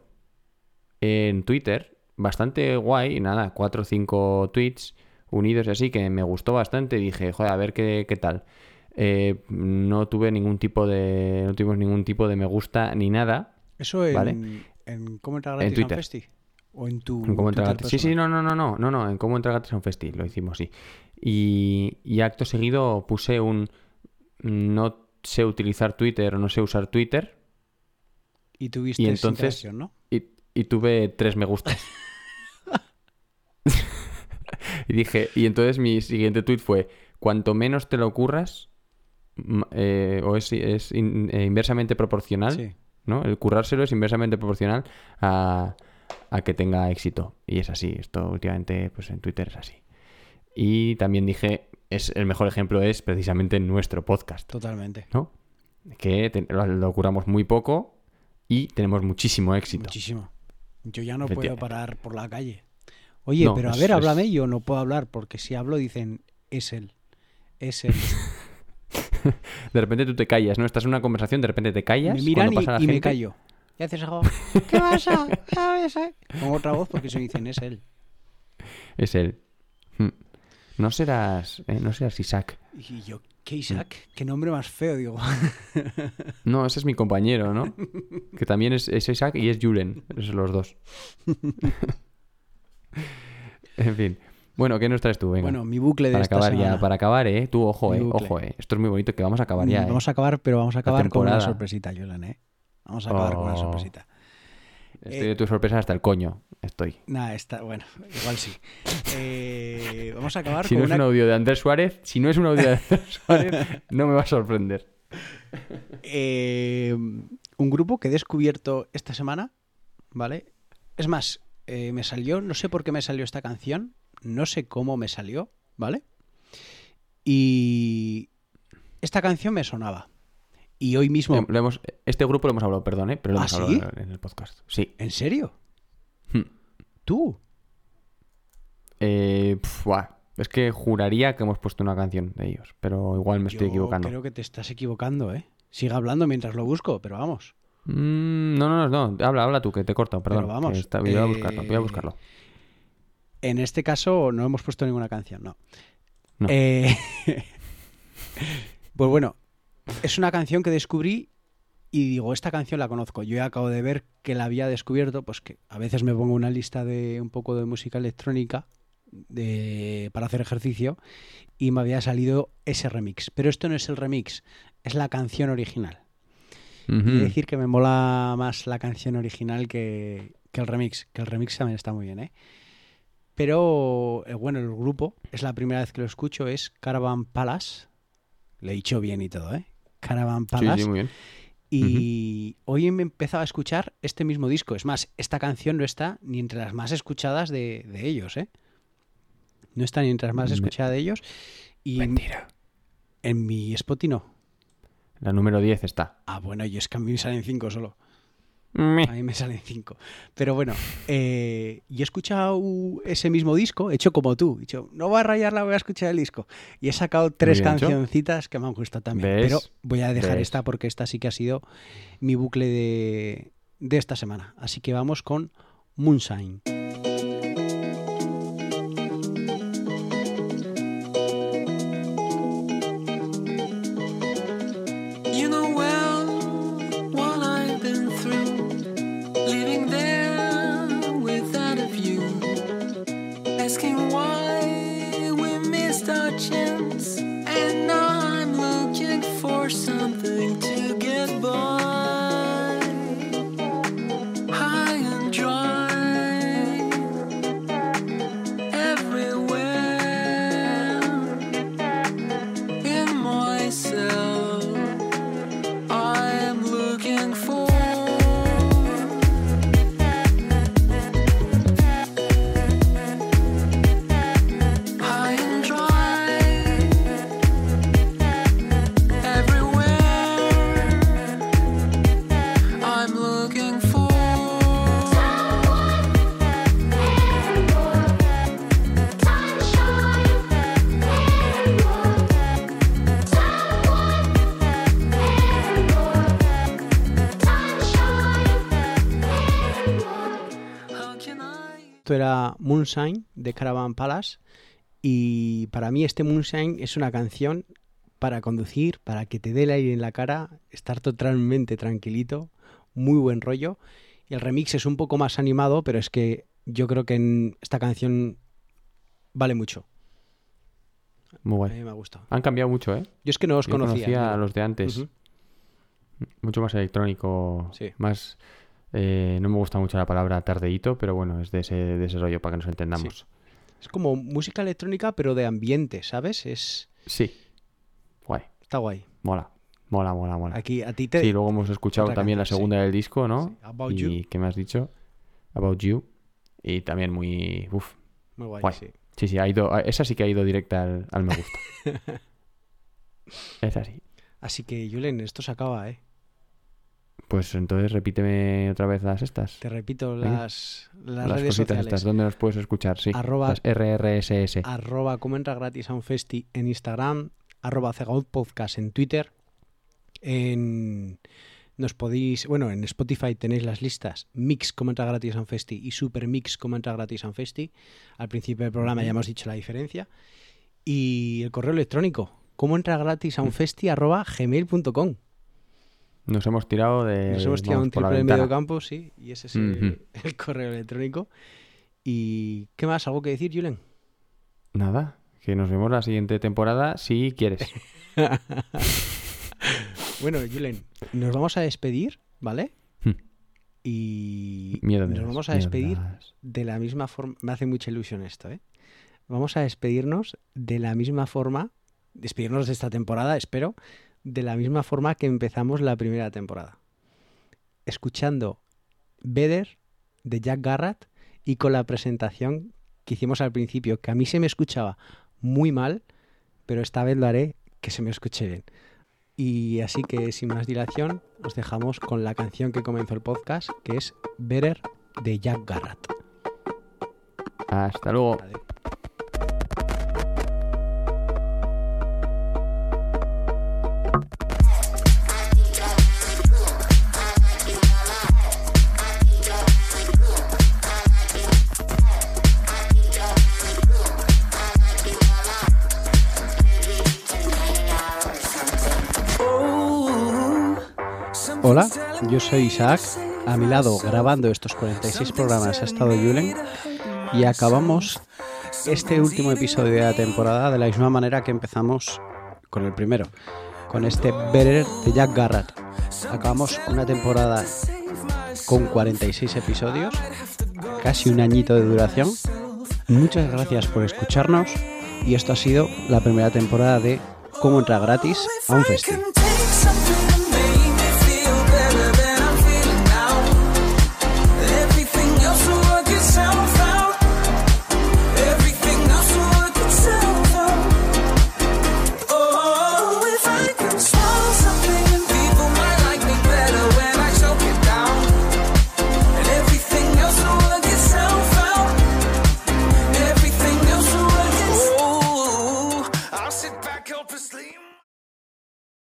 en Twitter, bastante guay, nada, cuatro o cinco tweets unidos y así, que me gustó bastante. Dije, joder, a ver qué, qué tal. Eh, no tuve ningún tipo de. No tuvimos ningún tipo de me gusta ni nada. Eso en, ¿Vale? en ¿Cómo En Twitter. festi? ¿O en tu En cómo entrar Twitter gratis. Sí, sí, no, no, no, no, no, no, en cómo entrar gratis a un festi, lo hicimos, sí. Y, y acto seguido puse un no sé utilizar Twitter o no sé usar Twitter. Y tuviste Y entonces ¿no? y, y tuve tres me gustas. y dije, y entonces mi siguiente tweet fue, cuanto menos te lo ocurras, eh, o es, es in- eh, inversamente proporcional, Sí. ¿no? El currárselo es inversamente proporcional a, a que tenga éxito. Y es así, esto últimamente pues en Twitter es así. Y también dije, es el mejor ejemplo es precisamente nuestro podcast, Totalmente. ¿no? Que te- lo, lo curamos muy poco y tenemos muchísimo éxito. Muchísimo. Yo ya no puedo parar por la calle. Oye, No, pero a ver, es- háblame. Yo no puedo hablar porque si hablo dicen es él. Es él. De repente tú te callas, ¿no? Estás en una conversación, de repente te callas. me miran y, pasa la y me callo. Y haces algo. ¿Qué pasa? ¿Sabes, eh? Pongo otra voz porque se dicen es él. Es él. Hmm. No serás, eh, no serás Isaac. Y yo, ¿qué Isaac? ¿Qué nombre más feo? Digo. No, ese es mi compañero, ¿no? que también es, es Isaac y es Julen. Esos son los dos. en fin. Bueno, ¿qué nos traes tú? Venga. Bueno, mi bucle de para esta acabar ya, semana. para acabar, ¿eh? Tú, ojo, Mi ¿eh? bucle. Ojo, ¿eh? Esto es muy bonito, que vamos a acabar ya, ¿eh? Vamos a acabar, pero vamos a acabar con una sorpresita, Yolan, ¿eh? Vamos a acabar con una Oh. sorpresita. Estoy de tu sorpresa hasta el coño. Estoy. Nada, está, bueno, igual sí. Eh, vamos a acabar Si con no es un audio de Andrés Suárez, si no es un audio de Andrés Suárez, no me va a sorprender. Eh, un grupo que he descubierto esta semana, ¿vale? Es más, eh, me salió, no sé por qué me salió esta canción, no sé cómo me salió, ¿vale? Y esta canción me sonaba. Y hoy mismo... Lo hemos- este grupo lo hemos hablado, perdón, ¿eh? Pero lo ¿Ah, hemos hablado en el podcast. Sí. ¿En serio? Hmm. ¿Tú? Eh, pf. Es que juraría que hemos puesto una canción de ellos, pero igual me estoy equivocando. Creo que te estás equivocando, ¿eh? Siga hablando mientras lo busco, pero vamos. Mm, no, no, no, no. Habla, habla tú, que te corto, perdón. Pero vamos, está- voy a eh, buscarlo, voy a buscarlo. En este caso no hemos puesto ninguna canción, no. No. Eh, pues bueno, es una canción que descubrí y digo, esta canción la conozco. Yo acabo de ver que la había descubierto, pues que a veces me pongo una lista de un poco de música electrónica de, para hacer ejercicio y me había salido ese remix. Pero esto no es el remix, es la canción original. Y he de decir que me mola más la canción original que, que el remix, que el remix también está muy bien, ¿eh? Pero, eh, bueno, el grupo, es la primera vez que lo escucho, es Caravan Palace. Le he dicho bien y todo, ¿eh? Caravan Palace. sí, muy bien. Y hoy me empezaba a escuchar este mismo disco. Es más, esta canción no está ni entre las más escuchadas de, de ellos, ¿eh? No está ni entre las más Me- escuchadas de ellos. Y Mentira. En mi Spotify no. La número 10 está. Ah, bueno, y es que a mí me salen cinco solo. Me. A mí me salen cinco. Pero bueno, eh, y he escuchado ese mismo disco, hecho como tú. He dicho, no voy a rayarla, voy a escuchar el disco. Y he sacado tres hecho. cancioncitas que me han gustado también. ¿Ves? Pero voy a dejar ¿Ves? esta porque esta sí que ha sido mi bucle de, de esta semana. Así que vamos con Moonshine. Moonshine de Caravan Palace y para mí este Moonshine es una canción para conducir, para que te dé el aire en la cara, estar totalmente tranquilito, muy buen rollo. Y el remix es un poco más animado, pero es que yo creo que en esta canción vale mucho. Muy A guay. mí me ha gustado. Han cambiado mucho, ¿eh? Yo es que no los Yo conocía, a digo. los de antes. Mucho más electrónico. Sí. Más. Eh, no me gusta mucho la palabra tardeíto, pero bueno, es de ese, de ese rollo para que nos entendamos. Es como música electrónica, pero de ambiente, ¿sabes? Es Sí. Guay. está guay. Mola. Mola, mola, mola. Aquí a ti te Sí, luego hemos escuchado también la sí. segunda del disco, ¿no? Sí, About y You. ¿qué me has dicho? About You. Y también muy... Uf. Muy guay, sí. Sí, sí, ha ido, esa sí que ha ido directa al, al me gusta. esa sí. Así que, Julen, esto se acaba, ¿eh? Pues entonces repíteme otra vez las estas. Te repito las, las, Las redes cositas sociales. estas, ¿dónde las puedes escuchar? Sí. Arroba- Las RRSS. arroba comenta gratis a un festi en Instagram, arroba Cegaut Podcast en Twitter. En, nos podéis, bueno, en Spotify tenéis las listas Mix comenta gratis a un festi y Super Mix comenta gratis a un festi. Al principio del programa ya hemos dicho la diferencia. Y el correo electrónico, como entra gratis a un festi arroba gmail.com. Nos hemos tirado de. Nos hemos tirado un triple en medio campo, sí, y ese es el, correo electrónico. ¿Y qué más? ¿Algo que decir, Julen? Nada, que nos vemos la siguiente temporada si quieres. Bueno, Julen, nos vamos a despedir, ¿vale? Hmm. Y nos vamos a despedir de la misma forma. Me hace mucha ilusión esto, ¿eh? Vamos a despedirnos de la misma forma, despedirnos de esta temporada, espero, de la misma forma que empezamos la primera temporada. Escuchando Better de Jack Garrett y con la presentación que hicimos al principio, que a mí se me escuchaba muy mal, pero esta vez lo haré que se me escuche bien. Y así que sin más dilación, os dejamos con la canción que comenzó el podcast, que es Better de Jack Garrett. Hasta luego. Yo soy Isaac. A mi lado, grabando estos 46 programas, ha estado Julen. Y acabamos este último episodio de la temporada de la misma manera que empezamos con el primero, con este Better de Jack Garrett. Acabamos una temporada con 46 episodios, casi un añito de duración. Muchas gracias por escucharnos y esto ha sido la primera temporada de Cómo entrar gratis a un festival.